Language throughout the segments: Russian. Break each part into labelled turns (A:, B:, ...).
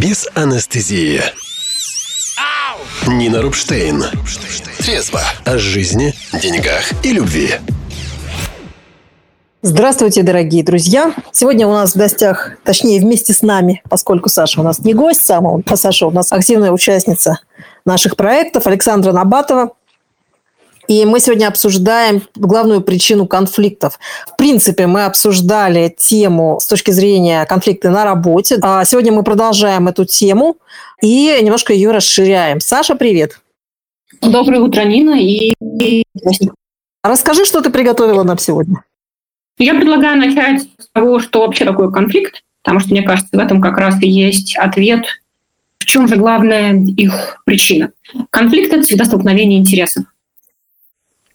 A: без анестезии. Нина Рубштейн. Трезво о жизни, деньгах и любви.
B: Здравствуйте, дорогие друзья! Сегодня у нас в гостях, точнее, вместе с нами, поскольку Саша у нас не гость сам, а Саша у нас активная участница наших проектов, Александра Набатова. И мы сегодня обсуждаем главную причину конфликтов. В принципе, мы обсуждали тему с точки зрения конфликта на работе. А сегодня мы продолжаем эту тему и немножко ее расширяем. Саша, привет!
C: Доброе утро, Нина. И...
B: Расскажи, что ты приготовила нам сегодня.
C: Я предлагаю начать с того, что вообще такое конфликт, потому что, мне кажется, в этом как раз и есть ответ, в чем же главная их причина. Конфликт – это всегда столкновение интересов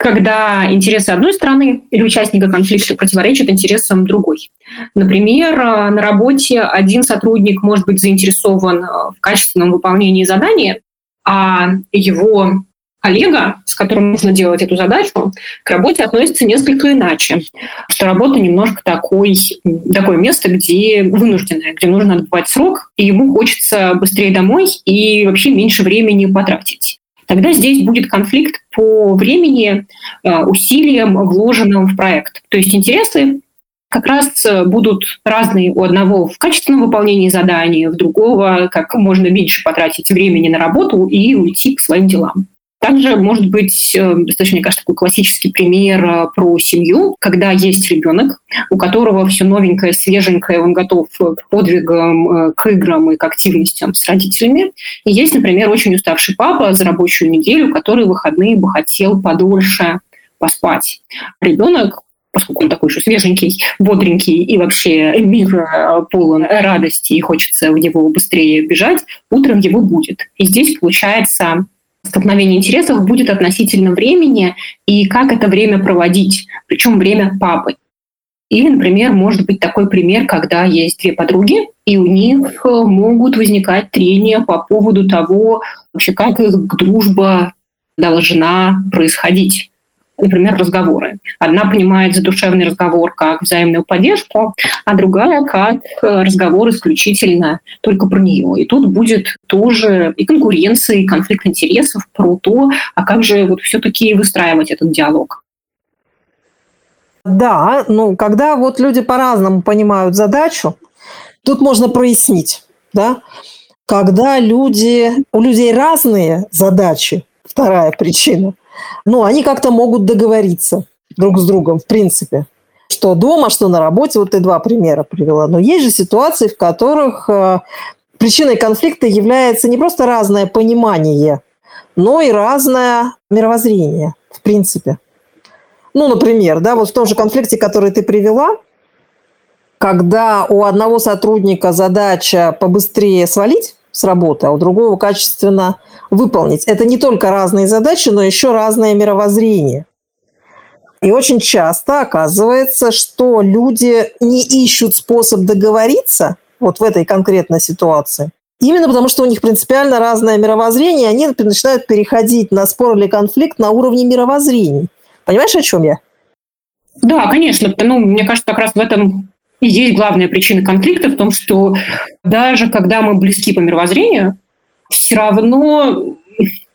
C: когда интересы одной стороны или участника конфликта противоречат интересам другой. Например, э, на работе один сотрудник может быть заинтересован э, в качественном выполнении задания, а его коллега, с которым нужно делать эту задачу, к работе относится несколько иначе. Что работа немножко такой, такое место, где вынужденное, где нужно отбывать срок, и ему хочется быстрее домой и вообще меньше времени потратить тогда здесь будет конфликт по времени, э, усилиям, вложенным в проект. То есть интересы как раз э, будут разные у одного в качественном выполнении заданий, у другого как можно меньше потратить времени на работу и уйти к своим делам. Также может быть э, достаточно, мне кажется, такой классический пример э, про семью, когда есть ребенок, у которого все новенькое, свеженькое, он готов к подвигам, э, к играм и к активностям с родителями. И есть, например, очень уставший папа за рабочую неделю, который в выходные бы хотел подольше поспать. Ребенок поскольку он такой же свеженький, бодренький и вообще мир полон радости и хочется в него быстрее бежать, утром его будет. И здесь получается столкновение интересов будет относительно времени и как это время проводить, причем время папы. Или, например, может быть такой пример, когда есть две подруги, и у них могут возникать трения по поводу того, вообще как их дружба должна происходить например, разговоры. Одна понимает задушевный разговор как взаимную поддержку, а другая как э, разговор исключительно только про нее. И тут будет тоже и конкуренция, и конфликт интересов про то, а как же вот все-таки выстраивать этот диалог.
B: Да, ну, когда вот люди по-разному понимают задачу, тут можно прояснить, да, когда люди, у людей разные задачи, вторая причина – ну, они как-то могут договориться друг с другом, в принципе. Что дома, что на работе, вот ты два примера привела. Но есть же ситуации, в которых э, причиной конфликта является не просто разное понимание, но и разное мировоззрение, в принципе. Ну, например, да, вот в том же конфликте, который ты привела, когда у одного сотрудника задача побыстрее свалить с работы, а у другого качественно выполнить. Это не только разные задачи, но еще разное мировоззрение. И очень часто оказывается, что люди не ищут способ договориться вот в этой конкретной ситуации. Именно потому, что у них принципиально разное мировоззрение, они начинают переходить на спор или конфликт на уровне мировоззрений. Понимаешь, о чем я?
C: Да, конечно. Ну, мне кажется, как раз в этом и есть главная причина конфликта в том, что даже когда мы близки по мировоззрению, все равно,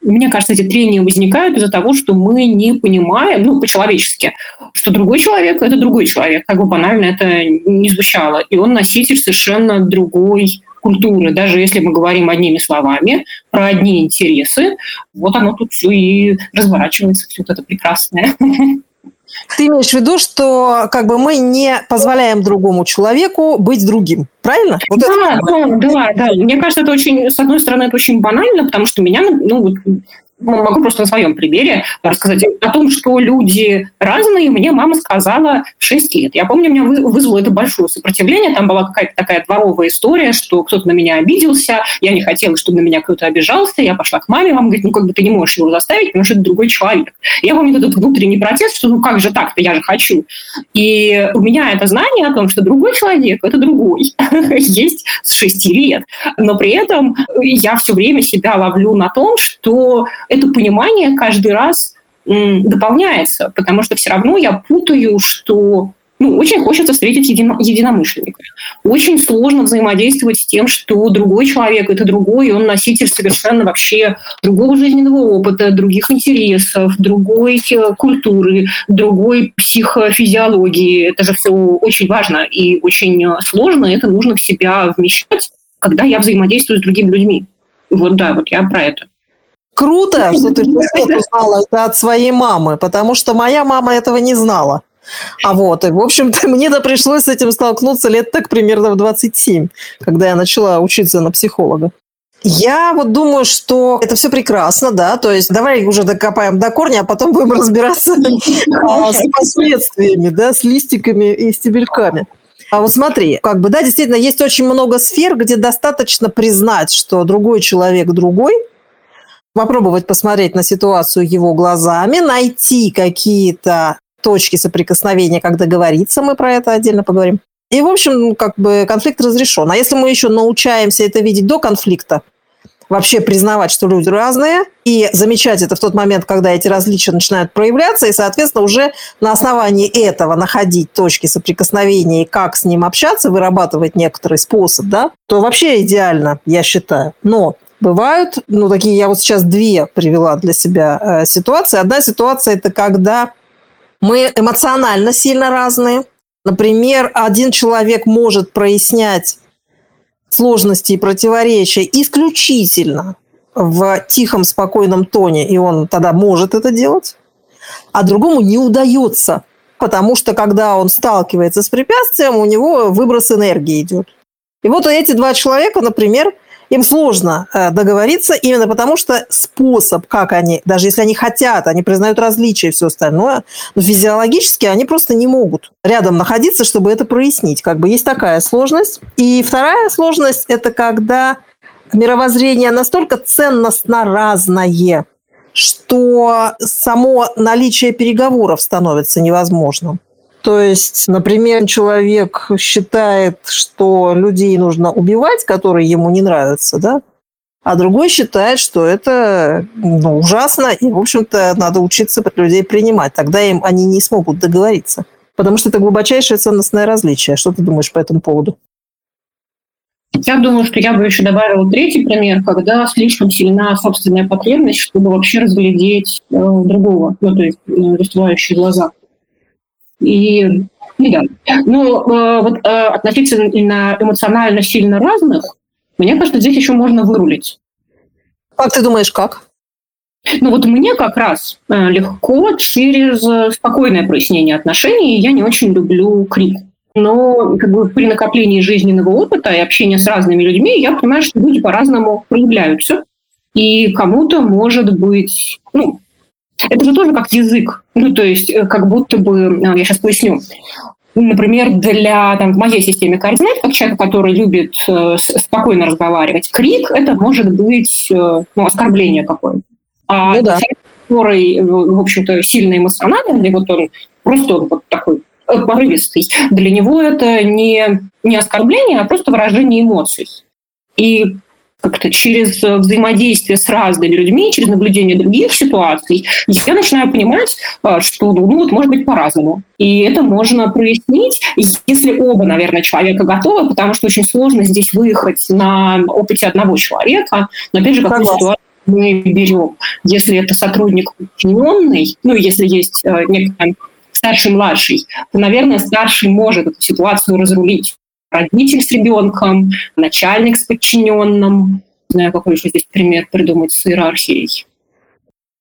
C: мне кажется, эти трения возникают из-за того, что мы не понимаем, ну, по-человечески, что другой человек – это другой человек, как бы банально это не звучало. И он носитель совершенно другой культуры. Даже если мы говорим одними словами про одни интересы, вот оно тут все и разворачивается, все вот это прекрасное.
B: Ты имеешь в виду, что как бы мы не позволяем другому человеку быть другим, правильно?
C: Вот да, да, да, да. Мне кажется, это очень, с одной стороны, это очень банально, потому что меня, ну, ну, могу просто на своем примере рассказать о том, что люди разные, мне мама сказала в 6 лет. Я помню, меня вызвало это большое сопротивление. Там была какая-то такая дворовая история, что кто-то на меня обиделся, я не хотела, чтобы на меня кто-то обижался. Я пошла к маме, мама говорит, ну как бы ты не можешь его заставить, потому что это другой человек. Я помню этот внутренний протест, что ну как же так-то, я же хочу. И у меня это знание о том, что другой человек – это другой, есть с 6 лет. Но при этом я все время себя ловлю на том, что это понимание каждый раз дополняется, потому что все равно я путаю, что ну, очень хочется встретить едино, единомышленника. Очень сложно взаимодействовать с тем, что другой человек – это другой, и он носитель совершенно вообще другого жизненного опыта, других интересов, другой э, культуры, другой психофизиологии. Это же все очень важно и очень э, сложно, это нужно в себя вмещать, когда я взаимодействую с другими людьми. Вот да, вот я про это.
B: Круто, что ты узнала это от своей мамы, потому что моя мама этого не знала. А вот, и, в общем-то, мне-то пришлось с этим столкнуться лет так примерно в 27, когда я начала учиться на психолога. Я вот думаю, что это все прекрасно, да, то есть давай уже докопаем до корня, а потом будем разбираться а, с последствиями, да, с листиками и стебельками. А вот смотри, как бы, да, действительно, есть очень много сфер, где достаточно признать, что другой человек другой, попробовать посмотреть на ситуацию его глазами, найти какие-то точки соприкосновения, как договориться, мы про это отдельно поговорим. И, в общем, как бы конфликт разрешен. А если мы еще научаемся это видеть до конфликта, вообще признавать, что люди разные, и замечать это в тот момент, когда эти различия начинают проявляться, и, соответственно, уже на основании этого находить точки соприкосновения и как с ним общаться, вырабатывать некоторый способ, да, то вообще идеально, я считаю. Но бывают, ну, такие, я вот сейчас две привела для себя э, ситуации. Одна ситуация – это когда мы эмоционально сильно разные. Например, один человек может прояснять сложности и противоречия исключительно в тихом, спокойном тоне, и он тогда может это делать, а другому не удается, потому что когда он сталкивается с препятствием, у него выброс энергии идет. И вот эти два человека, например, им сложно э, договориться именно потому, что способ, как они, даже если они хотят, они признают различия и все остальное, но физиологически они просто не могут рядом находиться, чтобы это прояснить. Как бы есть такая сложность. И вторая сложность – это когда мировоззрение настолько ценностно разное, что само наличие переговоров становится невозможным. То есть, например, человек считает, что людей нужно убивать, которые ему не нравятся, да, а другой считает, что это ну, ужасно, и, в общем-то, надо учиться людей принимать. Тогда им они не смогут договориться. Потому что это глубочайшее ценностное различие. Что ты думаешь по этому поводу?
C: Я думаю, что я бы еще добавила третий пример, когда слишком сильна собственная потребность, чтобы вообще разглядеть э, другого, ну, то есть э, раскрывающие глаза. И, и да. Но э, вот э, относительно эмоционально сильно разных, мне кажется, здесь еще можно вырулить.
B: Как ты думаешь, как?
C: Ну вот мне как раз э, легко через э, спокойное прояснение отношений. Я не очень люблю крик. Но как бы, при накоплении жизненного опыта и общения с разными людьми я понимаю, что люди по-разному проявляются. И кому-то может быть, ну, это же тоже как язык. Ну, то есть э, как будто бы, я сейчас поясню, например, для там, в моей системе координат, как человек, который любит э, спокойно разговаривать, крик это может быть э, ну, оскорбление какое-то. А ну, да. человек, который, э, в общем-то, сильно эмоциональный, вот он просто вот такой э, порывистый, для него это не, не оскорбление, а просто выражение эмоций. И как-то через э, взаимодействие с разными людьми, через наблюдение других ситуаций, я начинаю понимать, э, что, ну, вот, может быть, по-разному. И это можно прояснить, если оба, наверное, человека готовы, потому что очень сложно здесь выехать на опыте одного человека. Но, опять же, какую ситуацию мы берем. Если это сотрудник подчиненный, ну, если есть э, некая старший-младший, то, наверное, старший может эту ситуацию разрулить родитель с ребенком, начальник с подчиненным. Не знаю, какой еще здесь пример придумать с иерархией.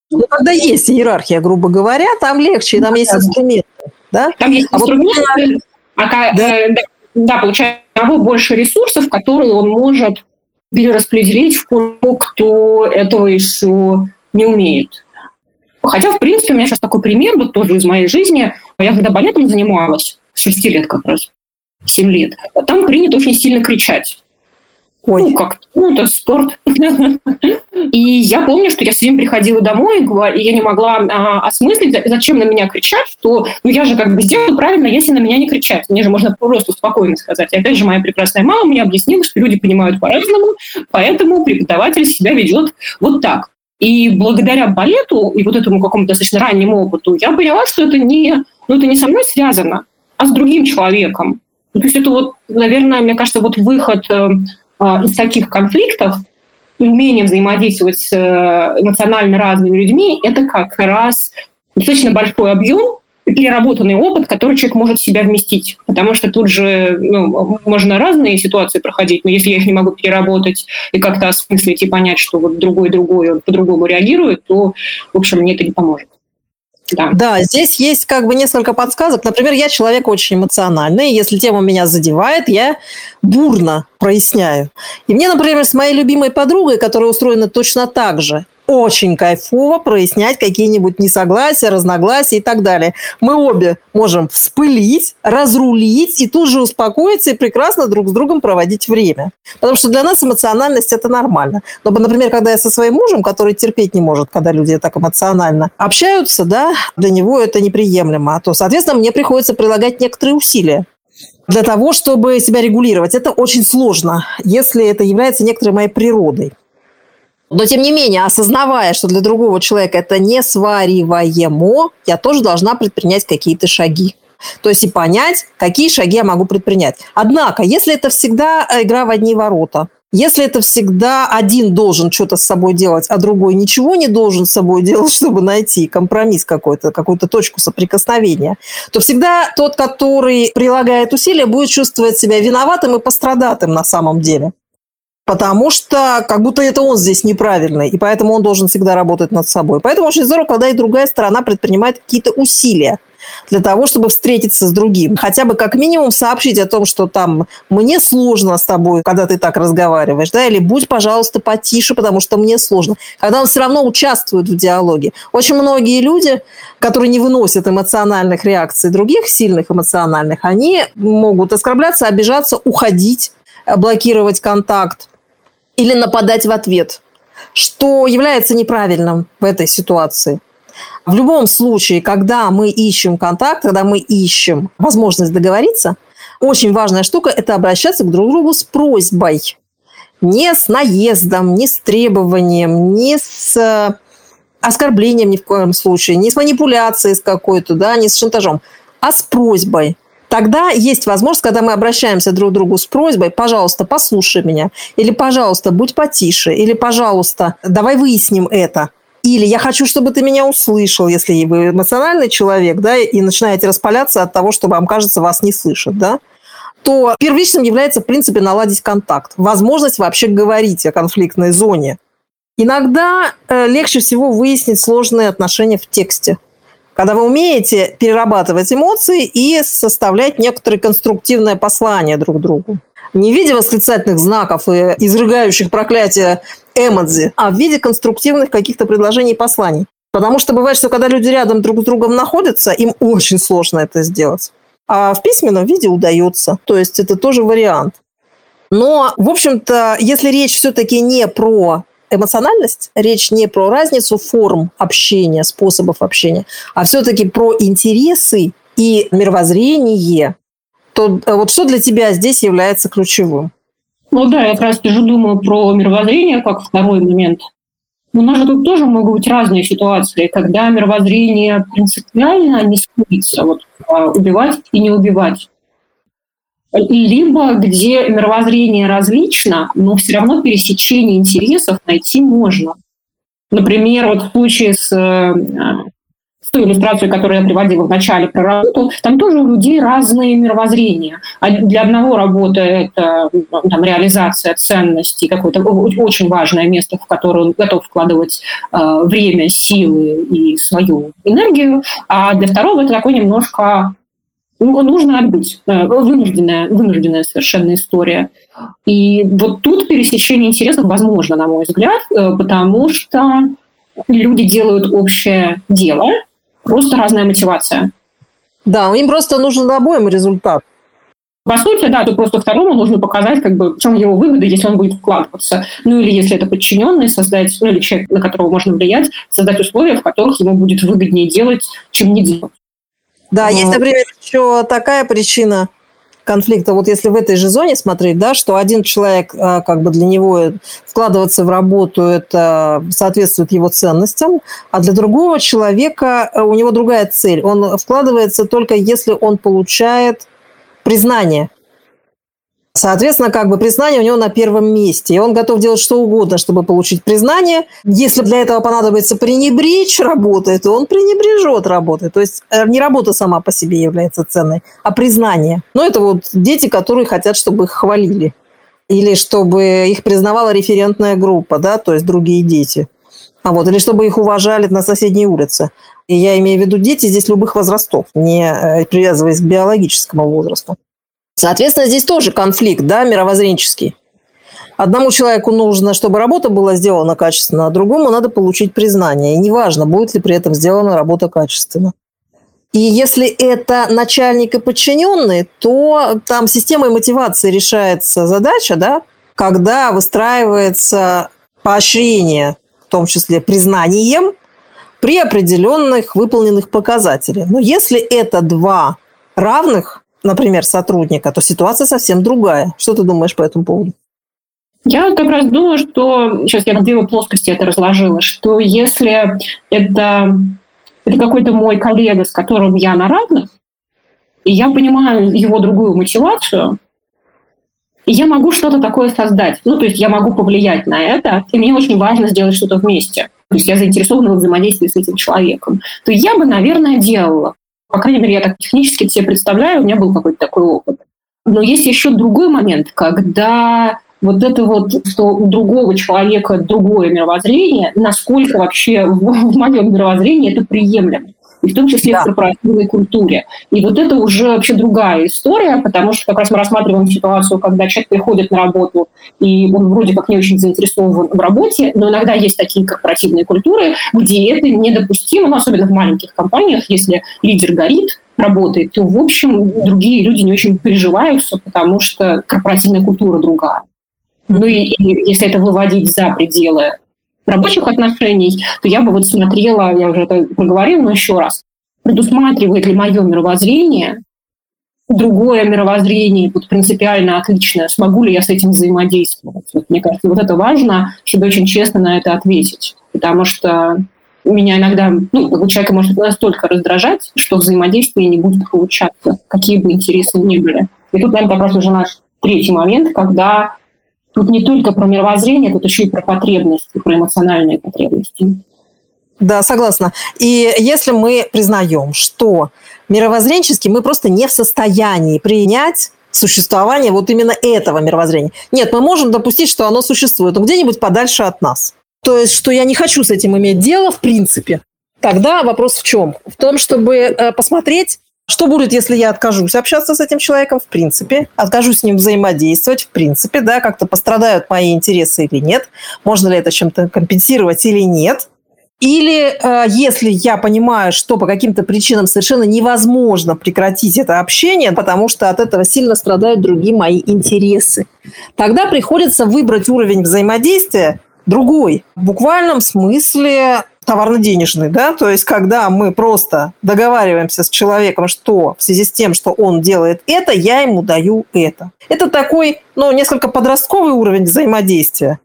B: Ну, когда есть иерархия, грубо говоря, там легче, там есть инструменты. Да?
C: Там есть а инструменты, вот... а, да. Э, да, да, получается, него больше ресурсов, которые он может перераспределить в того, кто этого еще не умеет. Хотя, в принципе, у меня сейчас такой пример, вот тоже из моей жизни. Я когда балетом занималась, 6 лет как раз, 7 лет. А там принято очень сильно кричать. Ой. Ну, как ну, это спорт. И я помню, что я все время приходила домой, и я не могла а, осмыслить, зачем на меня кричать, что ну, я же как бы сделала правильно, если на меня не кричать. Мне же можно просто спокойно сказать. И опять же, моя прекрасная мама мне объяснила, что люди понимают по-разному, поэтому преподаватель себя ведет вот так. И благодаря балету и вот этому какому-то достаточно раннему опыту я поняла, что это не, ну, это не со мной связано, а с другим человеком. То есть это вот, наверное, мне кажется, вот выход э, а, из таких конфликтов умение взаимодействовать с э, эмоционально разными людьми, это как раз достаточно большой объем, переработанный опыт, который человек может в себя вместить. Потому что тут же ну, можно разные ситуации проходить, но если я их не могу переработать и как-то осмыслить и понять, что вот другой другой он по-другому реагирует, то, в общем, мне это не поможет.
B: Да. да, здесь есть как бы несколько подсказок. Например, я человек очень эмоциональный. Если тема меня задевает, я бурно проясняю. И мне, например, с моей любимой подругой, которая устроена точно так же, очень кайфово прояснять какие-нибудь несогласия, разногласия и так далее. Мы обе можем вспылить, разрулить и тут же успокоиться и прекрасно друг с другом проводить время. Потому что для нас эмоциональность – это нормально. Но, например, когда я со своим мужем, который терпеть не может, когда люди так эмоционально общаются, да, для него это неприемлемо. То, соответственно, мне приходится прилагать некоторые усилия для того, чтобы себя регулировать. Это очень сложно, если это является некоторой моей природой. Но, тем не менее, осознавая, что для другого человека это не свариваемо, я тоже должна предпринять какие-то шаги. То есть и понять, какие шаги я могу предпринять. Однако, если это всегда э, игра в одни ворота, если это всегда один должен что-то с собой делать, а другой ничего не должен с собой делать, чтобы найти компромисс какой-то, какую-то точку соприкосновения, то всегда тот, который прилагает усилия, будет чувствовать себя виноватым и пострадатым на самом деле потому что как будто это он здесь неправильный, и поэтому он должен всегда работать над собой. Поэтому очень здорово, когда и другая сторона предпринимает какие-то усилия для того, чтобы встретиться с другим. Хотя бы как минимум сообщить о том, что там мне сложно с тобой, когда ты так разговариваешь, да, или будь, пожалуйста, потише, потому что мне сложно. Когда он все равно участвует в диалоге. Очень многие люди, которые не выносят эмоциональных реакций других, сильных эмоциональных, они могут оскорбляться, обижаться, уходить, блокировать контакт или нападать в ответ, что является неправильным в этой ситуации. В любом случае, когда мы ищем контакт, когда мы ищем возможность договориться, очень важная штука – это обращаться к друг другу с просьбой. Не с наездом, не с требованием, не с э, оскорблением ни в коем случае, не с манипуляцией с какой-то, да, не с шантажом, а с просьбой – Тогда есть возможность, когда мы обращаемся друг к другу с просьбой, пожалуйста, послушай меня, или, пожалуйста, будь потише, или, пожалуйста, давай выясним это. Или я хочу, чтобы ты меня услышал, если вы эмоциональный человек, да, и начинаете распаляться от того, что вам кажется, вас не слышат, да, то первичным является, в принципе, наладить контакт. Возможность вообще говорить о конфликтной зоне. Иногда э, легче всего выяснить сложные отношения в тексте когда вы умеете перерабатывать эмоции и составлять некоторые конструктивное послание друг другу. Не в виде восклицательных знаков и изрыгающих проклятия эмодзи, а в виде конструктивных каких-то предложений и посланий. Потому что бывает, что когда люди рядом друг с другом находятся, им очень сложно это сделать. А в письменном виде удается. То есть это тоже вариант. Но, в общем-то, если речь все-таки не про эмоциональность, речь не про разницу форм общения, способов общения, а все-таки про интересы и мировоззрение, то э, вот что для тебя здесь является ключевым?
C: Ну да, я как раз тоже думаю про мировоззрение как второй момент. У нас же тут тоже могут быть разные ситуации, когда мировоззрение принципиально не сходится, вот, а, убивать и не убивать либо где мировоззрение различно, но все равно пересечение интересов найти можно. Например, вот в случае с, э, с той иллюстрацией, которую я приводила в начале про работу, там тоже у людей разные мировоззрения. Для одного работа – это там, реализация ценностей, какое-то очень важное место, в которое он готов вкладывать э, время, силы и свою энергию, а для второго это такой немножко ну, нужно отбыть. Вынужденная, вынужденная совершенно история. И вот тут пересечение интересов возможно, на мой взгляд, э, потому что люди делают общее дело, просто разная мотивация.
B: Да, им просто нужен обоим результат.
C: По сути, да, тут просто второму нужно показать, как бы, в чем его выгода, если он будет вкладываться. Ну или если это подчиненный, создать, ну или человек, на которого можно влиять, создать условия, в которых ему будет выгоднее делать, чем не делать.
B: Да, есть, например, еще такая причина, конфликта, вот если в этой же зоне смотреть, да, что один человек, а, как бы для него вкладываться в работу, это соответствует его ценностям, а для другого человека у него другая цель. Он вкладывается только если он получает признание. Соответственно, как бы признание у него на первом месте. И он готов делать что угодно, чтобы получить признание. Если для этого понадобится пренебречь работой, то он пренебрежет работой. То есть э, не работа сама по себе является ценной, а признание. Ну, это вот дети, которые хотят, чтобы их хвалили. Или чтобы их признавала референтная группа, да, то есть другие дети. А вот, или чтобы их уважали на соседней улице. И я имею в виду дети здесь любых возрастов, не э, привязываясь к биологическому возрасту. Соответственно, здесь тоже конфликт, да, мировоззренческий. Одному человеку нужно, чтобы работа была сделана качественно, а другому надо получить признание. И неважно, будет ли при этом сделана работа качественно. И если это начальник и подчиненный, то там системой мотивации решается задача, да, когда выстраивается поощрение, в том числе признанием, при определенных выполненных показателях. Но если это два равных например, сотрудника, то ситуация совсем другая. Что ты думаешь по этому поводу?
C: Я как раз думаю, что сейчас я на две плоскости это разложила, что если это, это какой-то мой коллега, с которым я на равных, и я понимаю его другую мотивацию, и я могу что-то такое создать. Ну, то есть я могу повлиять на это, и мне очень важно сделать что-то вместе. То есть я заинтересована в взаимодействии с этим человеком. То я бы, наверное, делала. По крайней мере, я так технически себе представляю, у меня был какой-то такой опыт. Но есть еще другой момент, когда вот это вот, что у другого человека другое мировоззрение, насколько вообще в, в моем мировоззрении это приемлемо и в том числе да. в корпоративной культуре. И вот это уже вообще другая история, потому что как раз мы рассматриваем ситуацию, когда человек приходит на работу, и он вроде как не очень заинтересован в работе, но иногда есть такие корпоративные культуры, где это недопустимо, ну, особенно в маленьких компаниях, если лидер горит, работает, то, в общем, другие люди не очень переживаются, потому что корпоративная культура другая. Ну и, и если это выводить за пределы рабочих отношений, то я бы вот смотрела, я уже это проговорила, но еще раз, предусматривает ли мое мировоззрение другое мировоззрение, вот принципиально отличное, смогу ли я с этим взаимодействовать. Вот, мне кажется, вот это важно, чтобы очень честно на это ответить, потому что меня иногда, ну, человека может настолько раздражать, что взаимодействие не будет получаться, какие бы интересы ни были. И тут, наверное, как раз уже наш третий момент, когда Тут не только про мировоззрение, тут еще и про потребности, про эмоциональные потребности.
B: Да, согласна. И если мы признаем, что мировоззренчески мы просто не в состоянии принять существование вот именно этого мировоззрения. Нет, мы можем допустить, что оно существует, но где-нибудь подальше от нас. То есть, что я не хочу с этим иметь дело, в принципе. Тогда вопрос в чем? В том, чтобы э, посмотреть, что будет, если я откажусь общаться с этим человеком, в принципе, откажусь с ним взаимодействовать, в принципе, да, как-то пострадают мои интересы или нет, можно ли это чем-то компенсировать или нет. Или э, если я понимаю, что по каким-то причинам совершенно невозможно прекратить это общение, потому что от этого сильно страдают другие мои интересы, тогда приходится выбрать уровень взаимодействия другой. В буквальном смысле товарно-денежный, да, то есть когда мы просто договариваемся с человеком, что в связи с тем, что он делает это, я ему даю это. Это такой, ну, несколько подростковый уровень взаимодействия,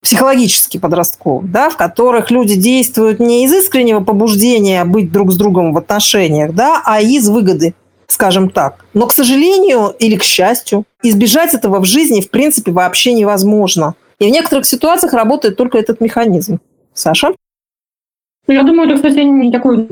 B: психологически подростковый, да, в которых люди действуют не из искреннего побуждения быть друг с другом в отношениях, да, а из выгоды, скажем так. Но, к сожалению или к счастью, избежать этого в жизни, в принципе, вообще невозможно. И в некоторых ситуациях работает только этот механизм. Саша?
C: Ну, я думаю, это, кстати, не такой...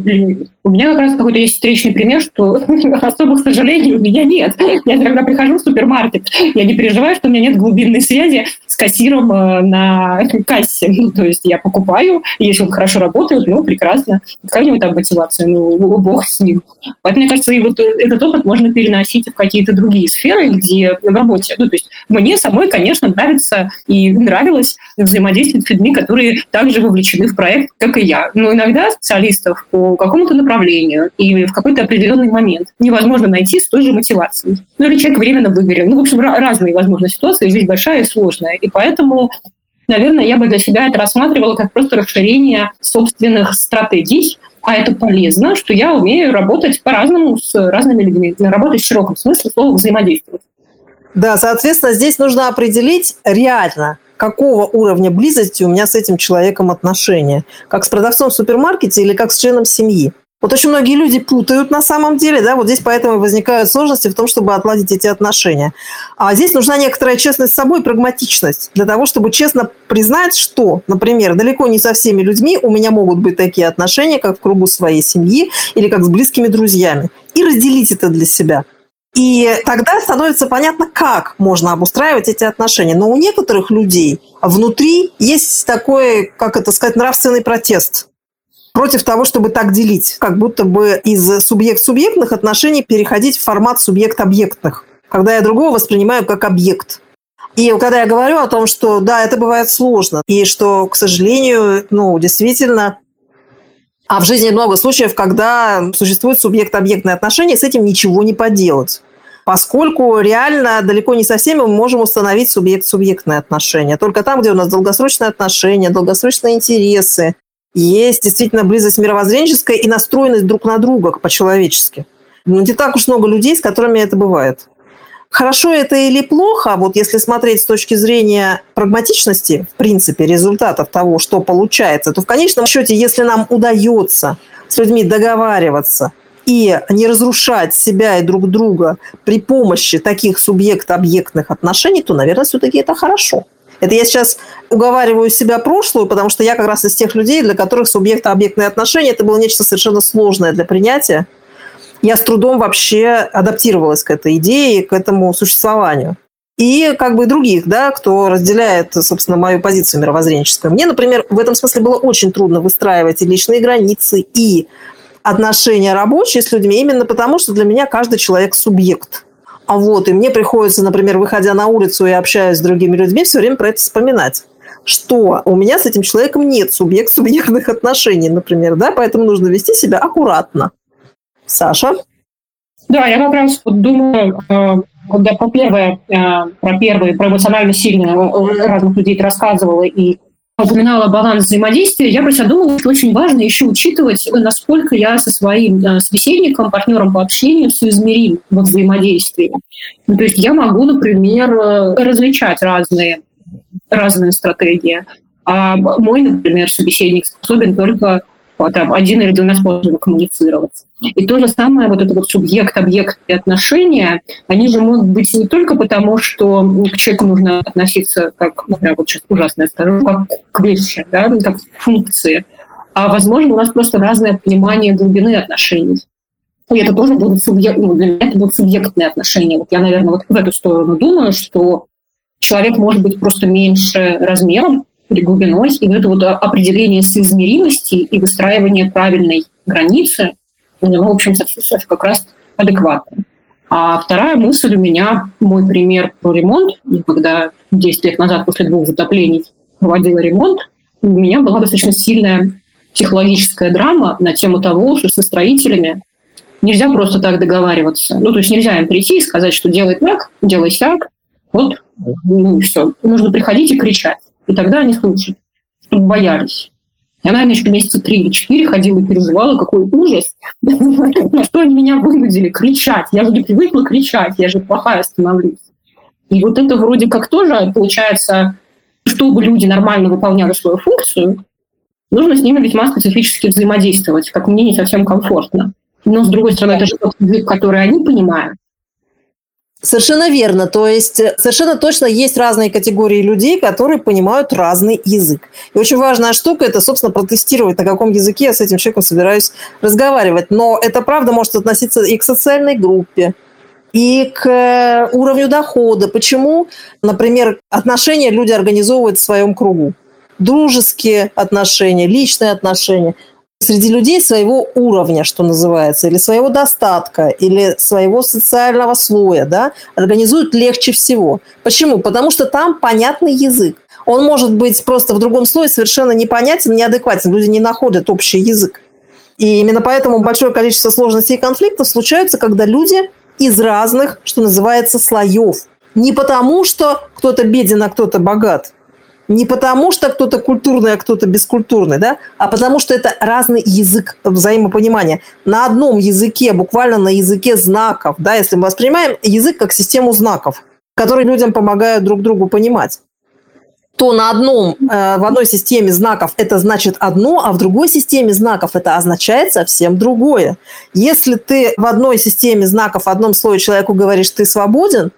C: У меня как раз какой-то есть встречный пример, что особых сожалений у меня нет. Я когда прихожу в супермаркет, я не переживаю, что у меня нет глубинной связи с кассиром э, на кассе. Ну, то есть я покупаю, если он хорошо работает, ну, прекрасно. Какая у него там мотивация? Ну, бог с ним. Поэтому, мне кажется, и вот этот опыт можно переносить в какие-то другие сферы, где в работе. Ну, то есть мне самой, конечно, нравится и нравилось взаимодействовать с людьми, которые также вовлечены в проект, как и я. Но иногда специалистов по какому-то направлению или в какой-то определенный момент невозможно найти с той же мотивацией. Ну или человек временно выгорел. Ну, в общем, разные возможные ситуации, жизнь большая и сложная. И поэтому наверное, я бы для себя это рассматривала как просто расширение собственных стратегий, а это полезно, что я умею работать по-разному с разными людьми, работать в широком смысле слова взаимодействовать.
B: Да, соответственно, здесь нужно определить реально, какого уровня близости у меня с этим человеком отношения. Как с продавцом в супермаркете или как с членом семьи. Вот очень многие люди путают на самом деле, да, вот здесь поэтому возникают сложности в том, чтобы отладить эти отношения. А здесь нужна некоторая честность с собой, прагматичность, для того, чтобы честно признать, что, например, далеко не со всеми людьми у меня могут быть такие отношения, как в кругу своей семьи или как с близкими друзьями, и разделить это для себя. И тогда становится понятно, как можно обустраивать эти отношения. Но у некоторых людей внутри есть такой, как это сказать, нравственный протест против того, чтобы так делить, как будто бы из субъект-субъектных отношений переходить в формат субъект-объектных, когда я другого воспринимаю как объект. И когда я говорю о том, что да, это бывает сложно, и что, к сожалению, ну, действительно, а в жизни много случаев, когда существует субъект-объектные отношения, с этим ничего не поделать. Поскольку реально далеко не со всеми мы можем установить субъект-субъектные отношения. Только там, где у нас долгосрочные отношения, долгосрочные интересы, есть действительно близость мировоззренческая и настроенность друг на друга по-человечески. Ну, не так уж много людей, с которыми это бывает. Хорошо это или плохо, вот если смотреть с точки зрения прагматичности, в принципе, результатов того, что получается, то в конечном счете, если нам удается с людьми договариваться и не разрушать себя и друг друга при помощи таких субъект-объектных отношений, то, наверное, все-таки это хорошо. Это я сейчас уговариваю себя прошлую, потому что я как раз из тех людей, для которых субъект-объектные отношения это было нечто совершенно сложное для принятия. Я с трудом вообще адаптировалась к этой идее, к этому существованию. И как бы других, да, кто разделяет, собственно, мою позицию мировоззренческую. Мне, например, в этом смысле было очень трудно выстраивать и личные границы, и отношения рабочие с людьми, именно потому что для меня каждый человек субъект – а вот, и мне приходится, например, выходя на улицу и общаясь с другими людьми, все время про это вспоминать что у меня с этим человеком нет субъект-субъектных отношений, например, да, поэтому нужно вести себя аккуратно. Саша?
C: Да, я как раз думаю, э, когда про первое, э, про первые, про эмоционально сильные э, разных людей рассказывала и упоминала баланс взаимодействия, я про себя думала, что очень важно еще учитывать, насколько я со своим да, собеседником, партнером по общению соизмерим во взаимодействии. Ну, то есть я могу, например, различать разные, разные стратегии. А мой, например, собеседник способен только там, один или двумя способами коммуницировать. И то же самое, вот это вот субъект-объект и отношения, они же могут быть не только потому, что к человеку нужно относиться как, например, вот сейчас ужасно я скажу, как к вещи, да, как к функции, а, возможно, у нас просто разное понимание глубины отношений. И это тоже будут субъект, ну, для меня это будут субъектные отношения. Вот я, наверное, вот в эту сторону думаю, что человек может быть просто меньше размером, или глубиной, и вот это вот определение соизмеримости и выстраивание правильной границы, ну, в общем, как раз адекватно. А вторая мысль у меня, мой пример про ремонт, когда 10 лет назад после двух затоплений проводила ремонт, у меня была достаточно сильная психологическая драма на тему того, что со строителями нельзя просто так договариваться. Ну, то есть нельзя им прийти и сказать, что делай так, делай так, вот, ну и все. Нужно приходить и кричать. И тогда они слушают, чтобы боялись. Я, наверное, еще месяца три или четыре ходила и переживала, какой ужас. На что они меня вынудили кричать. Я же не привыкла кричать, я же плохая становлюсь. И вот это вроде как тоже получается, чтобы люди нормально выполняли свою функцию, нужно с ними весьма специфически взаимодействовать, как мне не совсем комфортно. Но, с другой стороны, это же тот язык, который они понимают.
B: Совершенно верно. То есть э, совершенно точно есть разные категории людей, которые понимают разный язык. И очень важная штука – это, собственно, протестировать, на каком языке я с этим человеком собираюсь разговаривать. Но это правда может относиться и к социальной группе, и к э, уровню дохода. Почему, например, отношения люди организовывают в своем кругу? Дружеские отношения, личные отношения – среди людей своего уровня, что называется, или своего достатка, или своего социального слоя, да, организуют легче всего. Почему? Потому что там понятный язык. Он может быть просто в другом слое совершенно непонятен, неадекватен. Люди не находят общий язык. И именно поэтому большое количество сложностей и конфликтов случаются, когда люди из разных, что называется, слоев. Не потому, что кто-то беден, а кто-то богат, Не потому, что кто-то культурный, а кто-то бескультурный, да, а потому что это разный язык взаимопонимания. На одном языке, буквально на языке знаков, да, если мы воспринимаем язык как систему знаков, которые людям помогают друг другу понимать то на одном, э, в одной системе знаков это значит одно, а в другой системе знаков это означает совсем другое. Если ты в одной системе знаков, в одном слое человеку говоришь «ты свободен»,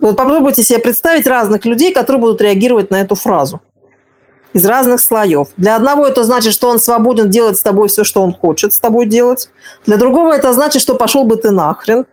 B: вот попробуйте себе представить разных людей, которые будут реагировать на эту фразу из разных слоев. Для одного это значит, что он свободен делать с тобой все, что он хочет с тобой делать. Для другого это значит, что пошел бы ты нахрен.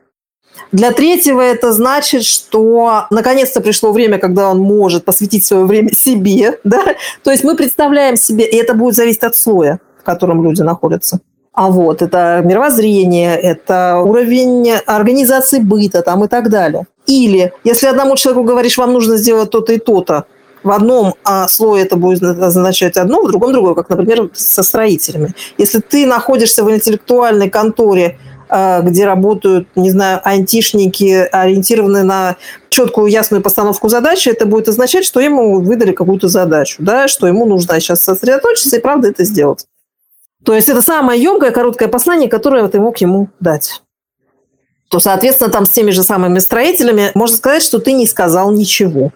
B: Для третьего это значит, что наконец-то пришло время, когда он может посвятить свое время себе. Да? То есть мы представляем себе, и это будет зависеть от слоя, в котором люди находятся. А вот это мировоззрение, это уровень организации быта там и так далее. Или если одному человеку говоришь, вам нужно сделать то-то и то-то, в одном а, слое это будет означать одно, в другом другое, как, например, со строителями. Если ты находишься в интеллектуальной конторе, а, где работают, не знаю, антишники, ориентированные на четкую, ясную постановку задачи, это будет означать, что ему выдали какую-то задачу, да, что ему нужно сейчас сосредоточиться и, правда, это сделать. То есть это самое емкое, короткое послание, которое ты мог ему дать. То, соответственно, там с теми же самыми строителями можно сказать, что ты не сказал ничего.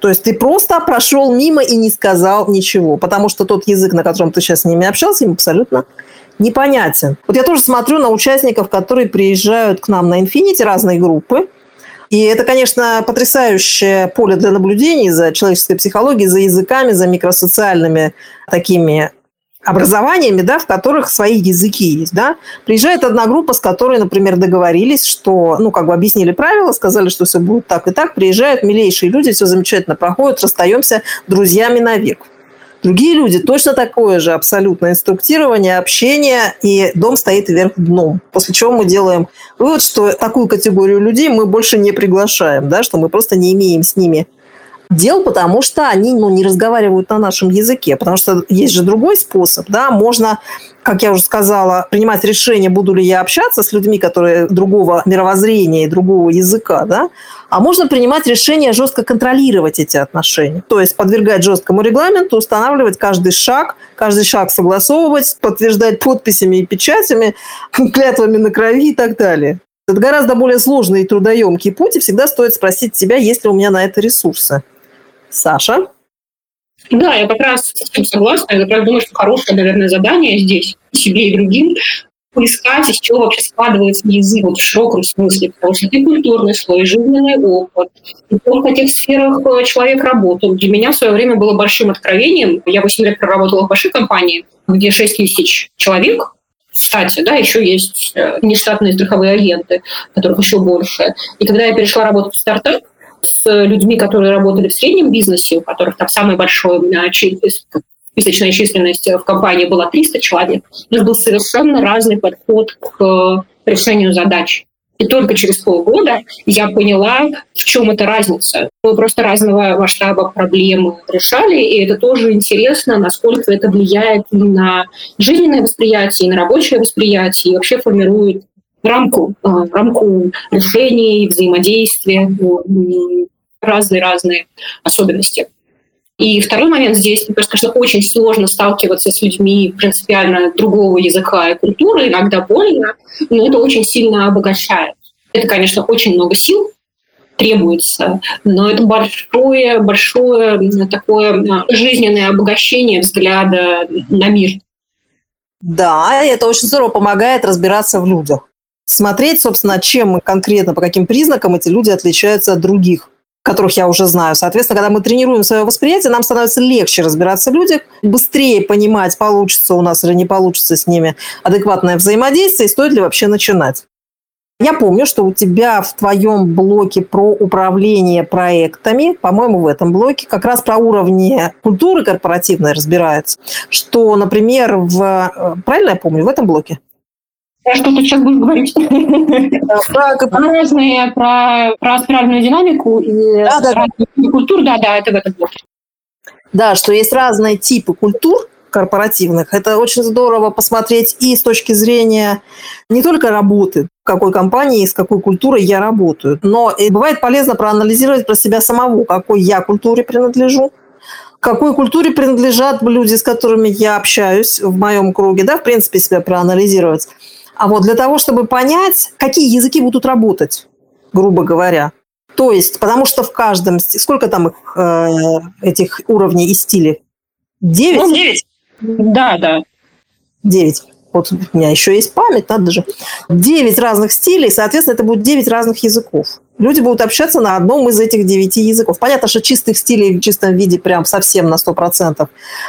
B: То есть ты просто прошел мимо и не сказал ничего, потому что тот язык, на котором ты сейчас с ними общался, им абсолютно непонятен. Вот я тоже смотрю на участников, которые приезжают к нам на Infinity, разные группы, и это, конечно, потрясающее поле для наблюдений за человеческой психологией, за языками, за микросоциальными такими образованиями, да, в которых свои языки есть. Да. Приезжает одна группа, с которой, например, договорились, что, ну, как бы объяснили правила, сказали, что все будет так и так. Приезжают милейшие люди, все замечательно проходит, расстаемся друзьями навек. Другие люди точно такое же абсолютно инструктирование, общение, и дом стоит вверх дном. После чего мы делаем вывод, что такую категорию людей мы больше не приглашаем, да, что мы просто не имеем с ними дел, потому что они ну, не разговаривают на нашем языке. Потому что есть же другой способ. Да? Можно, как я уже сказала, принимать решение, буду ли я общаться с людьми, которые другого мировоззрения и другого языка. Да? А можно принимать решение жестко контролировать эти отношения. То есть подвергать жесткому регламенту, устанавливать каждый шаг, каждый шаг согласовывать, подтверждать подписями и печатями, клятвами на крови и так далее. Это гораздо более сложный и трудоемкий путь, и всегда стоит спросить себя, есть ли у меня на это ресурсы. Саша?
C: Да, я как раз с этим согласна. Я как раз думаю, что хорошее, наверное, задание здесь себе и другим поискать, из чего вообще складывается язык вот в широком смысле, потому что это культурный слой, жизненный опыт, и в каких сферах э, человек работал. Для меня в свое время было большим откровением. Я 8 лет проработала в большой компании, где 6 тысяч человек, кстати, да, еще есть э, нештатные страховые агенты, которых еще больше. И когда я перешла работать в стартап, с людьми, которые работали в среднем бизнесе, у которых там самый большой э, списочная численность в компании была 300 человек, у нас был совершенно разный подход к решению задач. И только через полгода я поняла, в чем эта разница. Мы просто разного масштаба проблемы решали, и это тоже интересно, насколько это влияет и на жизненное восприятие, и на рабочее восприятие, и вообще формирует рамку, э, рамку решений, взаимодействия, разные-разные особенности. И второй момент здесь, мне кажется, очень сложно сталкиваться с людьми принципиально другого языка и культуры, иногда больно, но это очень сильно обогащает. Это, конечно, очень много сил требуется, но это большое, большое такое э, жизненное обогащение взгляда на мир.
B: Да, это очень здорово помогает разбираться в людях смотреть, собственно, чем конкретно, по каким признакам эти люди отличаются от других которых я уже знаю. Соответственно, когда мы тренируем свое восприятие, нам становится легче разбираться в людях, быстрее понимать, получится у нас или не получится с ними адекватное взаимодействие, и стоит ли вообще начинать. Я помню, что у тебя в твоем блоке про управление проектами, по-моему, в этом блоке как раз про уровни культуры корпоративной разбирается, что, например, в... Э, правильно я помню, в этом блоке?
C: Что ты сейчас будешь говорить. Про разные, про, про спиральную динамику и да, да, да. культур, да, да, это в этом блоке.
B: Да, что есть разные типы культур корпоративных. Это очень здорово посмотреть и с точки зрения не только работы, в какой компании, с какой культурой я работаю, но и бывает полезно проанализировать про себя самого, какой я культуре принадлежу, какой культуре принадлежат люди, с которыми я общаюсь в моем круге, да, в принципе, себя проанализировать. А вот для того, чтобы понять, какие языки будут работать, грубо говоря. То есть, потому что в каждом... Сколько там их, э, этих уровней и стилей? Девять?
C: Ну, девять. Да, да.
B: Девять. Вот у меня еще есть память, надо же. Девять разных стилей, соответственно, это будет девять разных языков. Люди будут общаться на одном из этих девяти языков. Понятно, что чистых стилей в чистом виде прям совсем на сто процентов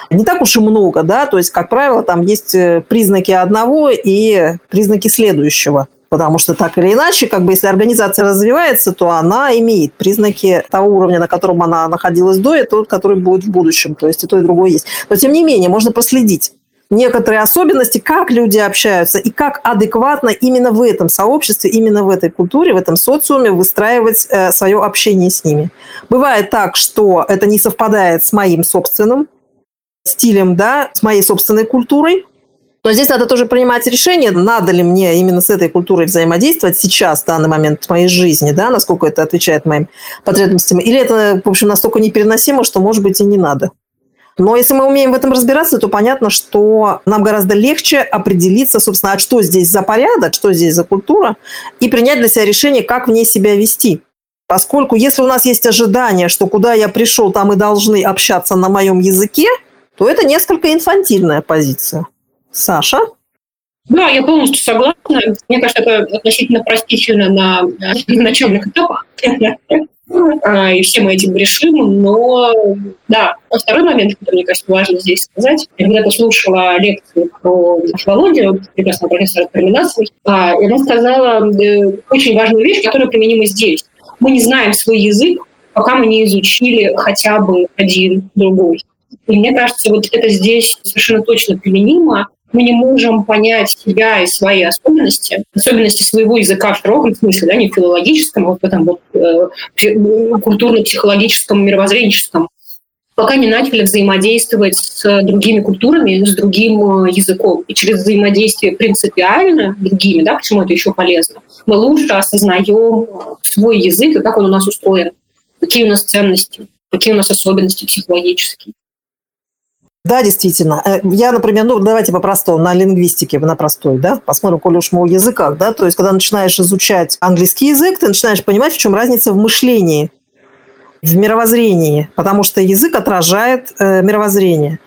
B: не так уж и много, да, то есть, как правило, там есть э, признаки одного и признаки следующего. Потому что так или иначе, как бы если организация развивается, то она имеет признаки того уровня, на котором она находилась до, и тот, который будет в будущем. То есть и то, и другое есть. Но тем не менее, можно проследить некоторые особенности, как люди общаются и как адекватно именно в этом сообществе, именно в этой культуре, в этом социуме выстраивать э, свое общение с ними. Бывает так, что это не совпадает с моим собственным стилем, да, с моей собственной культурой, но здесь надо тоже принимать решение, надо ли мне именно с этой культурой взаимодействовать сейчас, в данный момент в моей жизни, да, насколько это отвечает моим потребностям, или это, в общем, настолько непереносимо, что, может быть, и не надо. Но если мы умеем в этом разбираться, то понятно, что нам гораздо легче определиться, собственно, а что здесь за порядок, что здесь за культура, и принять для себя решение, как в ней себя вести. Поскольку если у нас есть ожидание, что куда я пришел, там и должны общаться на моем языке, то это несколько инфантильная позиция. Саша?
C: Да, я полностью согласна. Мне кажется, это относительно простительно на начальных этапах. А, и все мы этим решим, но да. А второй момент, который, мне кажется, важно здесь сказать, я когда-то слушала лекцию про филологию прекрасного профессора Терминации, и она сказала э, очень важную вещь, которая применима здесь. Мы не знаем свой язык, пока мы не изучили хотя бы один другой. И мне кажется, вот это здесь совершенно точно применимо, мы не можем понять себя и свои особенности, особенности своего языка в широком смысле, да, не в филологическом, а в этом вот э, культурно-психологическом, мировоззренческом, пока не начали взаимодействовать с другими культурами, с другим э, языком. И через взаимодействие принципиально другими, да, почему это еще полезно, мы лучше осознаем свой язык и как он у нас устроен, какие у нас ценности, какие у нас особенности психологические.
B: Да, действительно. Э, я, например, ну, давайте по-простому, на лингвистике, на простой, да, посмотрим, коли уж мы о языках, да, то есть, когда начинаешь изучать английский язык, ты начинаешь понимать, в чем разница в мышлении, в мировоззрении, потому что язык отражает э, мировоззрение.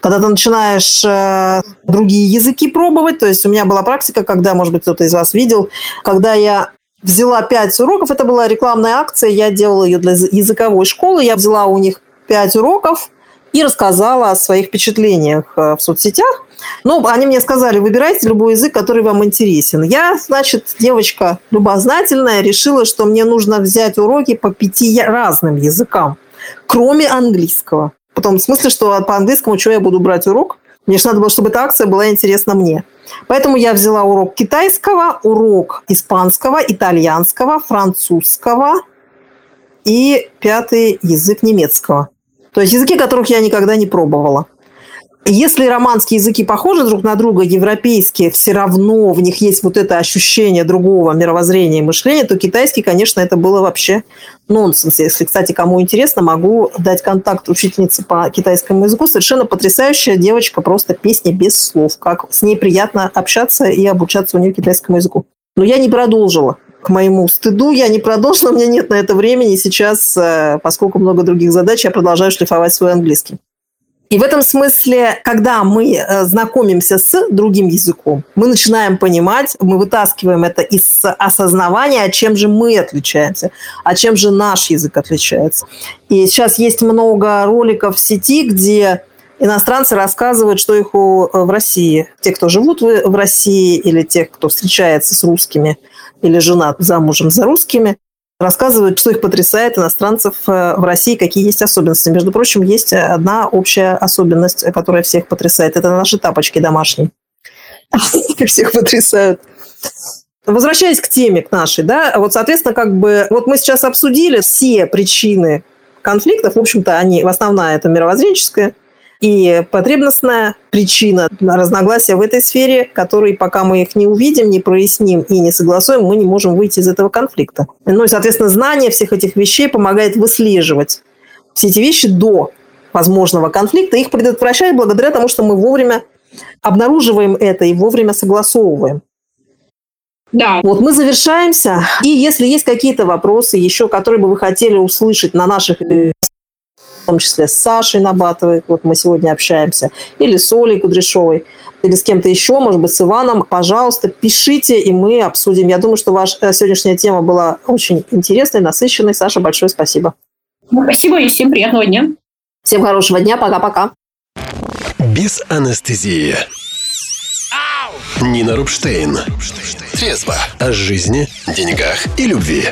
B: Когда ты начинаешь э, другие языки пробовать, то есть у меня была практика, когда, может быть, кто-то из вас видел, когда я взяла пять уроков, это была рекламная акция, я делала ее для языковой школы, я взяла у них пять уроков, и рассказала о своих впечатлениях э, в соцсетях. Ну, они мне сказали, выбирайте любой язык, который вам интересен. Я, значит, девочка любознательная, решила, что мне нужно взять уроки по пяти разным языкам, кроме английского. Потом, в смысле, что по английскому что я буду брать урок? Мне же надо было, чтобы эта акция была интересна мне. Поэтому я взяла урок китайского, урок испанского, итальянского, французского и пятый язык немецкого. То есть языки, которых я никогда не пробовала. Если романские языки похожи друг на друга, европейские, все равно в них есть вот это ощущение другого мировоззрения и мышления, то китайский, конечно, это было вообще нонсенс. Если, кстати, кому интересно, могу дать контакт учительницы по китайскому языку. Совершенно потрясающая девочка, просто песня без слов. Как с ней приятно общаться и обучаться у нее китайскому языку. Но я не продолжила к моему стыду я не продолжила, у меня нет на это времени. Сейчас, э, поскольку много других задач, я продолжаю шлифовать свой английский. И в этом смысле, когда мы э, знакомимся с другим языком, мы начинаем понимать, мы вытаскиваем это из осознавания, чем же мы отличаемся, а чем же наш язык отличается. И сейчас есть много роликов в сети, где иностранцы рассказывают, что их э, в России, те, кто живут в России или те, кто встречается с русскими – или жена замужем за русскими, рассказывают, что их потрясает иностранцев э, в России, какие есть особенности. Между прочим, есть одна общая особенность, которая всех потрясает. Это наши тапочки домашние. Всех потрясают. Возвращаясь к теме, к нашей, да, вот, соответственно, как бы, вот мы сейчас обсудили все причины конфликтов, в общем-то, они, в основная это мировоззренческая, и потребностная причина разногласия в этой сфере, которые пока мы их не увидим, не проясним и не согласуем, мы не можем выйти из этого конфликта. Ну и, соответственно, знание всех этих вещей помогает выслеживать все эти вещи до возможного конфликта, их предотвращать благодаря тому, что мы вовремя обнаруживаем это и вовремя согласовываем.
C: Да.
B: Вот мы завершаемся. И если есть какие-то вопросы еще, которые бы вы хотели услышать на наших в том числе с Сашей Набатовой, вот мы сегодня общаемся, или с Олей Кудряшовой, или с кем-то еще, может быть, с Иваном, пожалуйста, пишите, и мы обсудим. Я думаю, что ваша сегодняшняя тема была очень интересной, насыщенной. Саша, большое спасибо.
C: Спасибо и всем приятного дня.
B: Всем хорошего дня, пока-пока.
A: Без анестезии. Нина Рубштейн. Трезво о жизни, деньгах и любви.